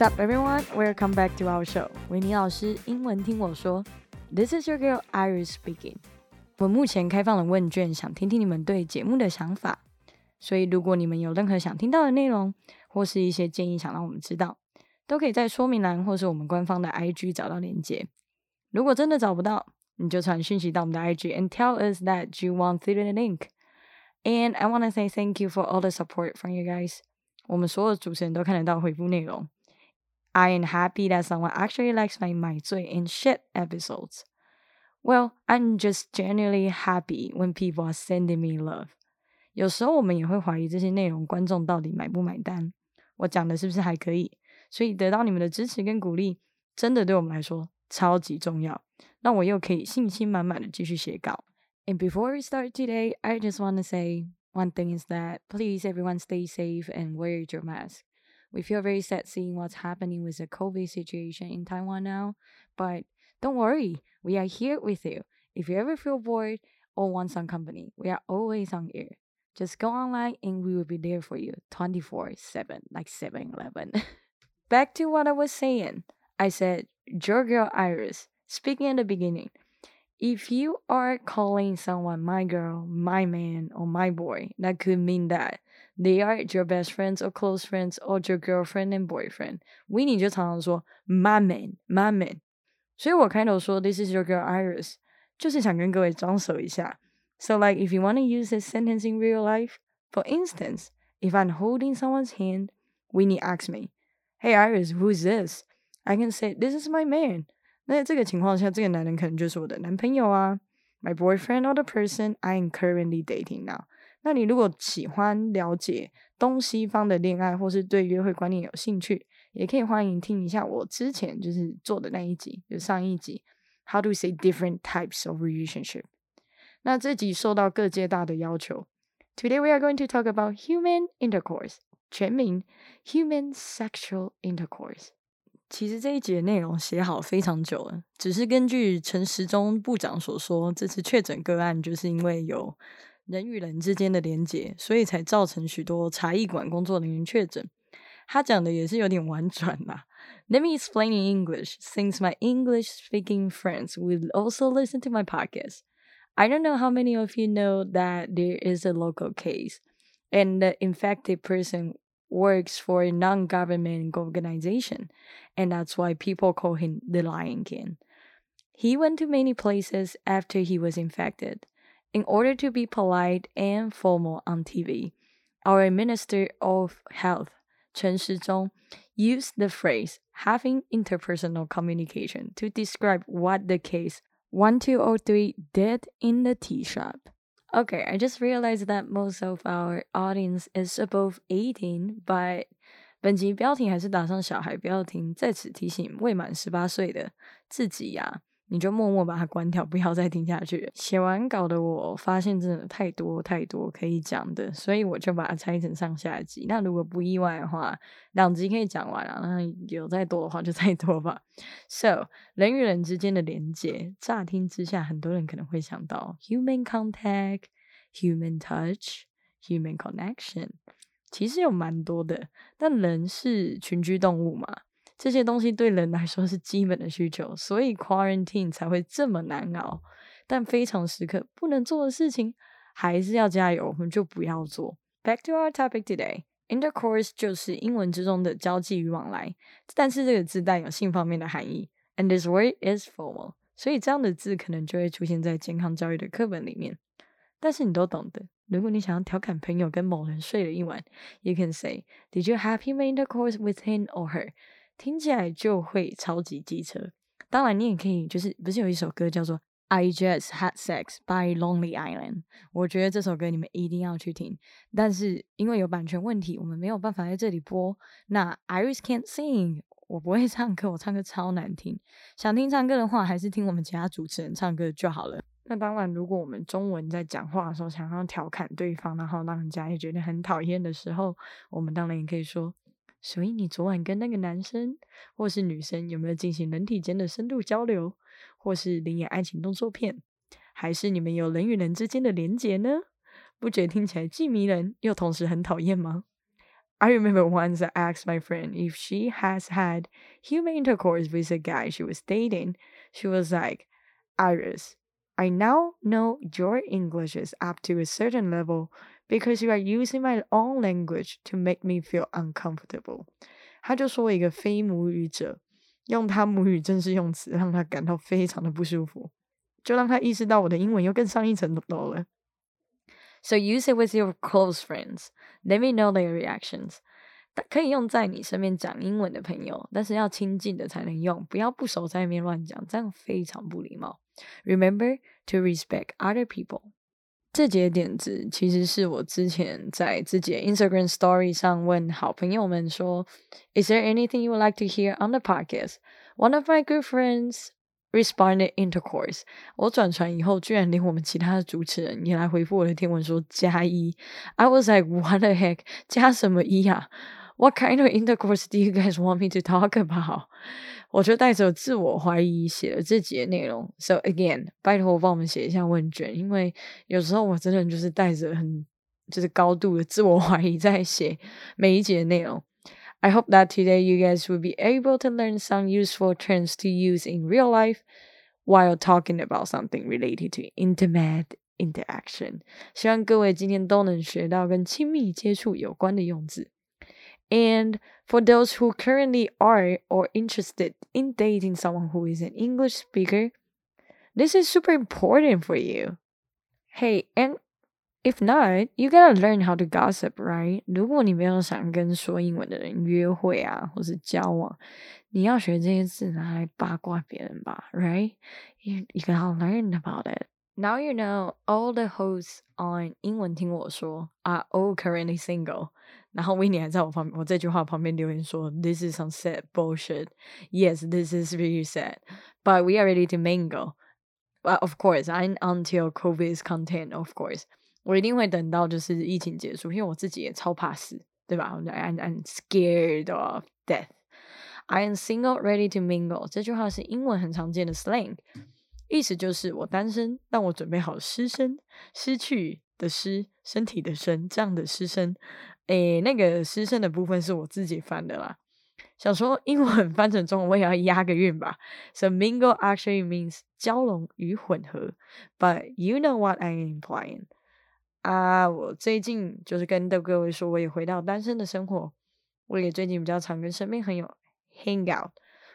What's up, everyone? Welcome back to our show. 维尼老师英文听我说。This is your girl Iris speaking. 我目前开放了问卷，想听听你们对节目的想法。所以，如果你们有任何想听到的内容，或是一些建议想让我们知道，都可以在说明栏或是我们官方的 IG 找到连接。如果真的找不到，你就传讯息到我们的 IG and tell us that you want through the link. And I want to say thank you for all the support from you guys. 我们所有主持人都看得到回复内容。 I am happy that someone actually likes my 买醉 and shit episodes. Well, I'm just genuinely happy when people are sending me love. 有时候我们也会怀疑这些内容观众到底买不买单，我讲的是不是还可以？所以得到你们的支持跟鼓励，真的对我们来说超级重要，让我又可以信心满满的继续写稿。And before we start today, I just want to say one thing is that please everyone stay safe and wear your mask. We feel very sad seeing what's happening with the COVID situation in Taiwan now, but don't worry, we are here with you. If you ever feel bored or want some company, we are always on air. Just go online and we will be there for you 24 7, like 7 Eleven. Back to what I was saying. I said, your girl Iris, speaking in the beginning. If you are calling someone my girl, my man, or my boy, that could mean that they are your best friends or close friends or your girlfriend and boyfriend. Winnie 就常常说 my man, my man，所以我开头说 this is your girl Iris，就是想跟各位装熟一下。so, like, if you want to use this sentence in real life, for instance, if I'm holding someone's hand, Winnie asks me, Hey Iris, who's this? I can say, This is my man. 那这个情况下，这个男人可能就是我的男朋友啊，my boyfriend or the person I am currently dating now。 那你如果喜欢了解东西方的恋爱，或是对约会观念有兴趣，也可以欢迎听一下我之前就是做的那一集，就上一集，How to we say different types of relationship。那这集受到各界大的要求。Today we are going to talk about human intercourse，全名 human sexual intercourse。其实这一集的内容写好非常久了，只是根据陈时中部长所说，这次确诊个案就是因为有人与人之间的连结，所以才造成许多茶艺馆工作人员确诊。他讲的也是有点婉转啦。Let me explain in English, since my English-speaking friends will also listen to my podcast. I don't know how many of you know that there is a local case and the infected person works for a non government organization, and that's why people call him the Lion King. He went to many places after he was infected. In order to be polite and formal on TV, our Minister of Health, Chen Shizhong, used the phrase having interpersonal communication to describe what the case 1203 Dead in the Tea Shop. Okay, I just realized that most of our audience is above 18, but 本集标题还是打上小孩不要听，在此提醒未满十八岁的自己呀、啊。 你就默默把它关掉，不要再听下去。写完稿的我发现真的太多太多可以讲的，所以我就把它拆成上下集。那如果不意外的话，两集可以讲完了。那有再多的话就再多吧。So，人与人之间的连接，乍听之下，很多人可能会想到 human contact、human touch、human connection，其实有蛮多的。但人是群居动物嘛。这些东西对人来说是基本的需求，所以 quarantine 才会这么难熬。但非常时刻不能做的事情，还是要加油，我们就不要做。Back to our topic today. Intercourse 就是英文之中的交际与往来，但是这个字带有性方面的含义。And this word is formal，所以这样的字可能就会出现在健康教育的课本里面。但是你都懂得，如果你想要调侃朋友跟某人睡了一晚，You can say, Did you have human intercourse with him or her？听起来就会超级机车。当然，你也可以，就是不是有一首歌叫做《I Just Had Sex by Lonely Island》？我觉得这首歌你们一定要去听。但是因为有版权问题，我们没有办法在这里播。那 Iris can't sing，我不会唱歌，我唱歌超难听。想听唱歌的话，还是听我们其他主持人唱歌就好了。那当然，如果我们中文在讲话的时候想要调侃对方，然后让人家也觉得很讨厌的时候，我们当然也可以说。所以你昨晚跟那个男生或是女生有没有进行人体间的深度交流，或是灵眼爱情动作片，还是你们有人与人之间的连结呢？不觉得听起来既迷人又同时很讨厌吗 I remember once I asked my friend if she has had human intercourse with a guy she was dating. She was like, Iris, I now know your English is up to a certain level because you are using my own language to make me feel uncomfortable。他就说一个非母语者用他母语正式用词让他感到非常的不舒服，就让他意识到我的英文又更上一层楼了。So use it with your close friends. Let me know their reactions. 可以用在你身边讲英文的朋友，但是要亲近的才能用，不要不熟在那边乱讲，这样非常不礼貌。Remember to respect other people。 这节点子其实是我之前在自己的 Instagram Story 上问好朋友们说：“Is there anything you would like to hear on the podcast?” One of my good friends responded intercourse。我转传以后，居然连我们其他的主持人也来回复我的天文说加一。I was like, what the heck？加什么一啊 ？What kind of intercourse do you guys want me to talk about？我就带着自我怀疑写了这节内容。So again，拜托帮我们写一下问卷，因为有时候我真的就是带着很就是高度的自我怀疑在写每一节内容。I hope that today you guys will be able to learn some useful terms to use in real life while talking about something related to intimate interaction。希望各位今天都能学到跟亲密接触有关的用字。 And for those who currently are or interested in dating someone who is an English speaker, this is super important for you. Hey, and if not, you gotta learn how to gossip, right? 如果你没有想跟说英文的人约会啊，或是交往，你要学这些字拿来八卦别人吧，right? You you gotta learn about it. Now you know all the hosts on 英文听我说 are all currently single. 然后 Winnie 还在我旁我这句话旁边留言说：“This is some sad bullshit. Yes, this is really sad. But we are ready to mingle. But of course, I'm until COVID is contained. Of course，我一定会等到就是疫情结束，因为我自己也超怕死，对吧？I'm I'm scared of death. I am single, ready to mingle. 这句话是英文很常见的 slang， 意思就是我单身，但我准备好失身，失去的失，身体的身，这样的失身。诶，那个失身的部分是我自己翻的啦。想说英文 翻成中文，我也要押个韵吧。So mingle actually means 交融与混合，but you know what I'm implying 啊？我最近就是跟的各位说，我也回到单身的生活。我也最近比较常跟身边朋友 hang out。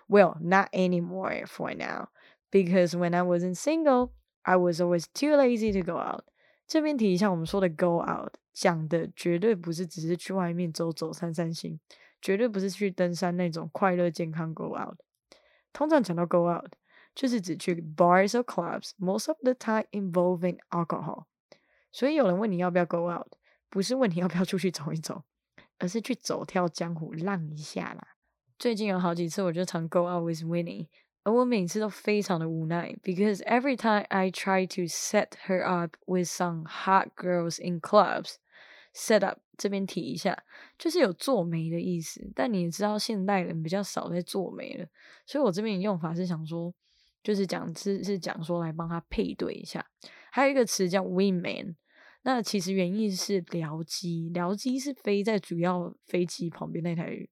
Well, not anymore for now, because when I wasn't single, I was always too lazy to go out. 这边提一下，我们说的 go out。讲的绝对不是只是去外面走走散散心，绝对不是去登山那种快乐健康 go out。通常讲到 go out，就是指去 bars or clubs，most of the time involving alcohol。所以有人问你要不要 go out，不是问你要不要出去走一走，而是去走跳江湖浪一下啦。最近有好几次，我就常 go out with Winnie。而我每次都非常的无奈，because every time I try to set her up with some hot girls in clubs, set up 这边提一下，就是有做媒的意思。但你也知道，现代人比较少在做媒了，所以我这边用法是想说，就是讲是是讲说来帮他配对一下。还有一个词叫 women，那其实原意是僚机，僚机是飞在主要飞机旁边那台，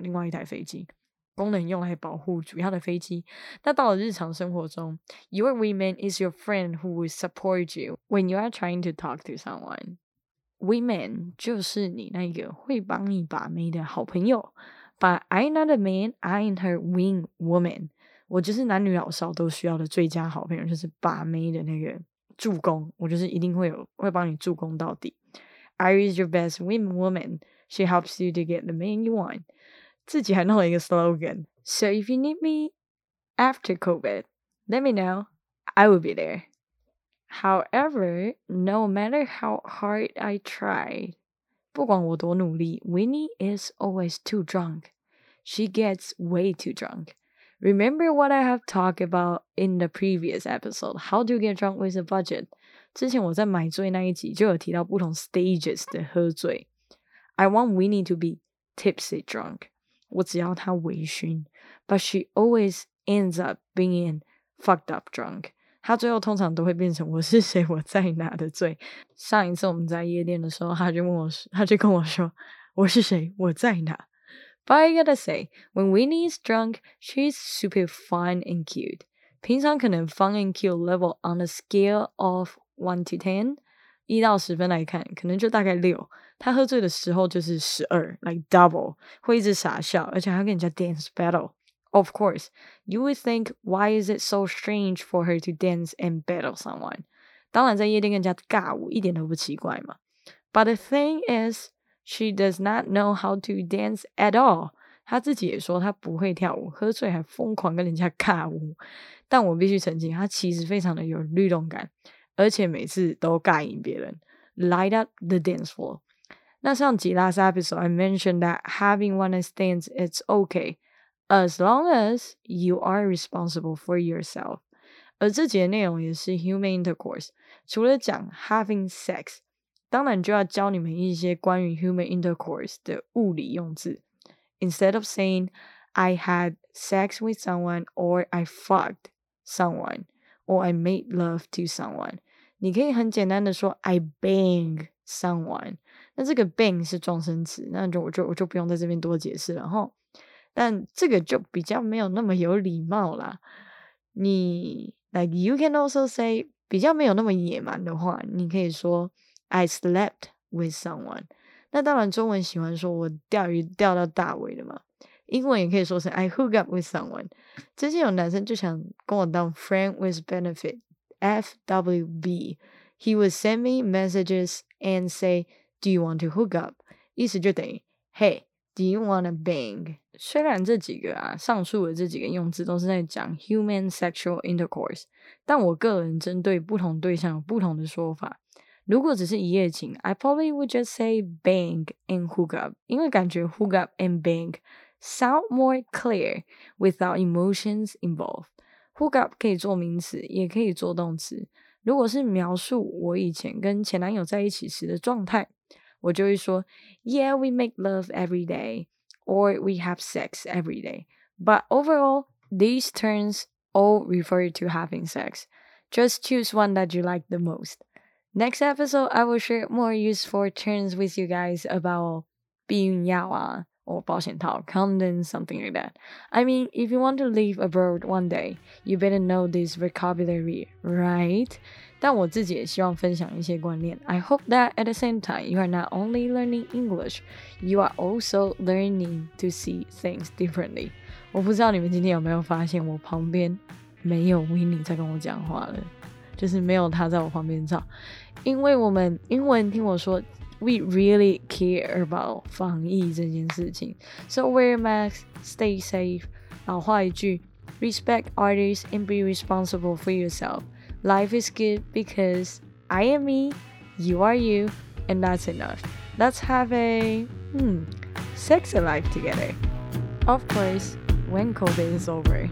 另外一台飞机。功能用来保护主要的飞机。那到了日常生活中，Your women is your friend who will support you when you are trying to talk to someone. Women 就是你那个会帮你把妹的好朋友。But I'm not a man, I'm her wing woman. 我就是男女老少都需要的最佳好朋友，就是把妹的那个助攻。我就是一定会有会帮你助攻到底。I is your best wing woman. She helps you to get the man you want. 自己还弄了一个 slogan。So if you need me after COVID, let me know. I will be there. However, no matter how hard I try, 不管我多努力，Winnie is always too drunk. She gets way too drunk. Remember what I have talked about in the previous episode? How to get drunk with a budget? 之前我在买醉那一集就有提到不同 stages 的喝醉。I want Winnie to be tipsy drunk. 我只要她微醺，but she always ends up being fucked up drunk。她最后通常都会变成我是谁，我在哪的罪。上一次我们在夜店的时候，她就问我，她就跟我说 我是谁？我在哪？But I gotta say, when Winnie is drunk, she's super fun and cute. 平常可能 fun and cute level on a scale of one to ten， 一到十分来看，可能就大概六。她喝醉的时候就是十二，like double，会一直傻笑，而且还跟人家 dance battle。Of course, you would think, why is it so strange for her to dance and battle someone? 当然，在夜店跟人家尬舞一点都不奇怪嘛。But the thing is, she does not know how to dance at all. 她自己也说她不会跳舞，喝醉还疯狂跟人家尬舞。但我必须澄清，她其实非常的有律动感，而且每次都尬赢别人，light up the dance floor。那上集 last episode I mentioned that having one night stands it's okay as long as you are responsible for yourself。而这节内容也是 human intercourse，除了讲 having sex，当然就要教你们一些关于 human intercourse 的物理用字。Instead of saying I had sex with someone or I fucked someone or I made love to someone， 你可以很简单的说 I bang someone。那这个 bang 是状声词，那就我就我就不用在这边多解释了哈。但这个就比较没有那么有礼貌啦。你 like you can also say 比较没有那么野蛮的话，你可以说 I slept with someone。那当然中文喜欢说我钓鱼钓到大尾了嘛，英文也可以说是 I hook up with someone。之前有男生就想跟我当 friend with benefit benefit，FWB。He would send me messages and say Do you want to hook up？意思就等于 Hey。Do you wanna bang？虽然这几个啊，上述的这几个用字都是在讲 human sexual intercourse，但我个人针对不同对象有不同的说法。如果只是一夜情，I probably would just say bang and hook up，因为感觉 hook up and bang sound more clear without emotions involved。 hook up 可以做名词，也可以做动词。如果是描述我以前跟前男友在一起时的状态。我就会说，Yeah, we make love every day, or we have sex every day. But overall, these terms all refer to having sex. Just choose one that you like the most. Next episode, I will share more useful terms with you guys about 避孕药啊 or 保险套 condom something like that. I mean, if you want to live abroad one day, you better know this vocabulary, right? 但我自己也希望分享一些观念。I hope that at the same time you are not only learning English, you are also learning to see things differently. 我不知道你们今天有没有发现，我旁边没有 Winnie 在跟我讲话了，就是没有他在我旁边照。因为我们英文听我说 ，we really care about 防疫这件事情。So wear mask, stay safe. 老话一句，respect others and be responsible for yourself. Life is good because I am me, you are you, and that's enough. Let's have a hmm, sexy life together. Of course, when COVID is over.